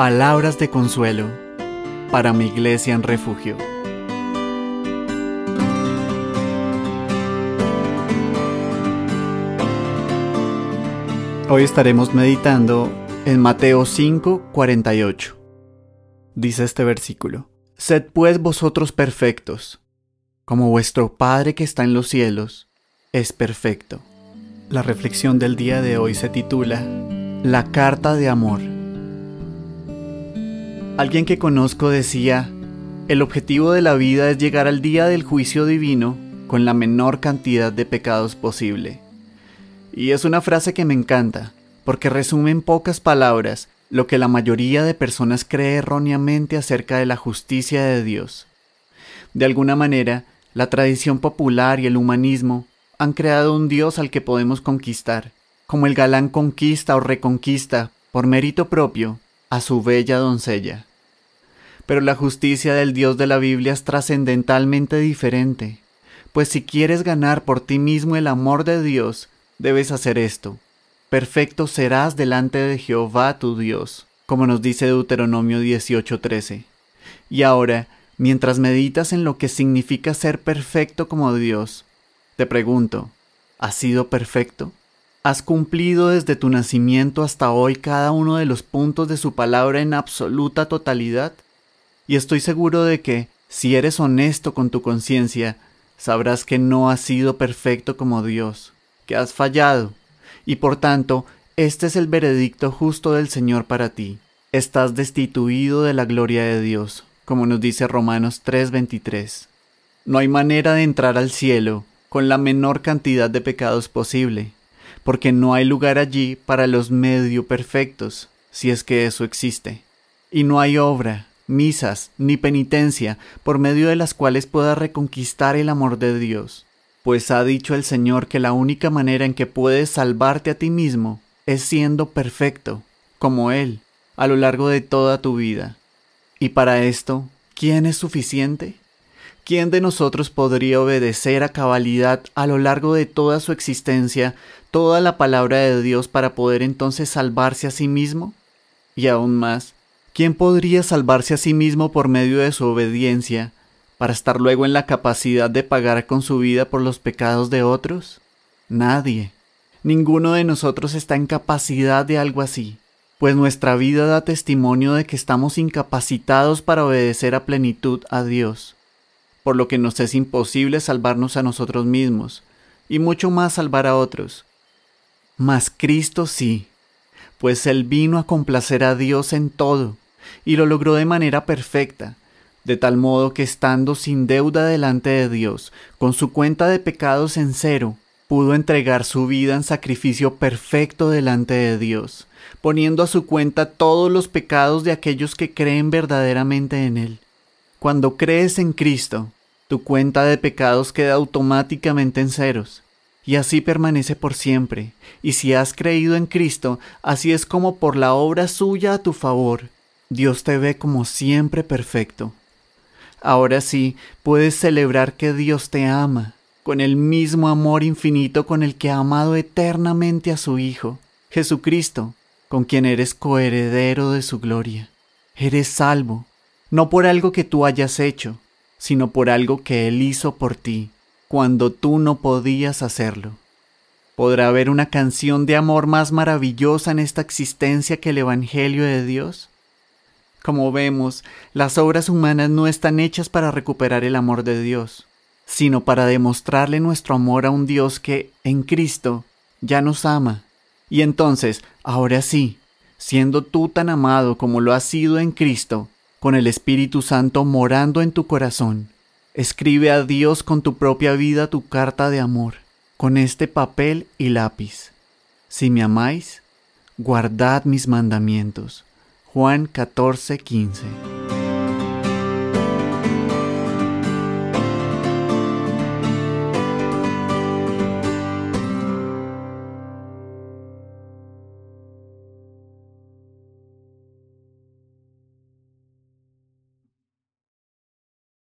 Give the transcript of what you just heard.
Palabras de consuelo para mi iglesia en refugio. Hoy estaremos meditando en Mateo 5, 48. Dice este versículo, Sed pues vosotros perfectos, como vuestro Padre que está en los cielos es perfecto. La reflexión del día de hoy se titula La carta de amor. Alguien que conozco decía, el objetivo de la vida es llegar al día del juicio divino con la menor cantidad de pecados posible. Y es una frase que me encanta, porque resume en pocas palabras lo que la mayoría de personas cree erróneamente acerca de la justicia de Dios. De alguna manera, la tradición popular y el humanismo han creado un Dios al que podemos conquistar, como el galán conquista o reconquista, por mérito propio, a su bella doncella. Pero la justicia del Dios de la Biblia es trascendentalmente diferente, pues si quieres ganar por ti mismo el amor de Dios, debes hacer esto. Perfecto serás delante de Jehová tu Dios, como nos dice Deuteronomio 18:13. Y ahora, mientras meditas en lo que significa ser perfecto como Dios, te pregunto, ¿has sido perfecto? ¿Has cumplido desde tu nacimiento hasta hoy cada uno de los puntos de su palabra en absoluta totalidad? Y estoy seguro de que, si eres honesto con tu conciencia, sabrás que no has sido perfecto como Dios, que has fallado, y por tanto, este es el veredicto justo del Señor para ti. Estás destituido de la gloria de Dios, como nos dice Romanos 3:23. No hay manera de entrar al cielo con la menor cantidad de pecados posible, porque no hay lugar allí para los medio perfectos, si es que eso existe. Y no hay obra, misas ni penitencia por medio de las cuales pueda reconquistar el amor de Dios, pues ha dicho el Señor que la única manera en que puedes salvarte a ti mismo es siendo perfecto, como Él, a lo largo de toda tu vida. Y para esto, ¿quién es suficiente? ¿Quién de nosotros podría obedecer a cabalidad a lo largo de toda su existencia toda la palabra de Dios para poder entonces salvarse a sí mismo? Y aún más, ¿Quién podría salvarse a sí mismo por medio de su obediencia, para estar luego en la capacidad de pagar con su vida por los pecados de otros? Nadie. Ninguno de nosotros está en capacidad de algo así, pues nuestra vida da testimonio de que estamos incapacitados para obedecer a plenitud a Dios, por lo que nos es imposible salvarnos a nosotros mismos, y mucho más salvar a otros. Mas Cristo sí, pues Él vino a complacer a Dios en todo, y lo logró de manera perfecta, de tal modo que estando sin deuda delante de Dios, con su cuenta de pecados en cero, pudo entregar su vida en sacrificio perfecto delante de Dios, poniendo a su cuenta todos los pecados de aquellos que creen verdaderamente en Él. Cuando crees en Cristo, tu cuenta de pecados queda automáticamente en ceros, y así permanece por siempre, y si has creído en Cristo, así es como por la obra suya a tu favor, Dios te ve como siempre perfecto. Ahora sí, puedes celebrar que Dios te ama, con el mismo amor infinito con el que ha amado eternamente a su Hijo, Jesucristo, con quien eres coheredero de su gloria. Eres salvo, no por algo que tú hayas hecho, sino por algo que Él hizo por ti, cuando tú no podías hacerlo. ¿Podrá haber una canción de amor más maravillosa en esta existencia que el Evangelio de Dios? Como vemos, las obras humanas no están hechas para recuperar el amor de Dios, sino para demostrarle nuestro amor a un Dios que, en Cristo, ya nos ama. Y entonces, ahora sí, siendo tú tan amado como lo has sido en Cristo, con el Espíritu Santo morando en tu corazón, escribe a Dios con tu propia vida tu carta de amor, con este papel y lápiz. Si me amáis, guardad mis mandamientos. Juan 14, 15.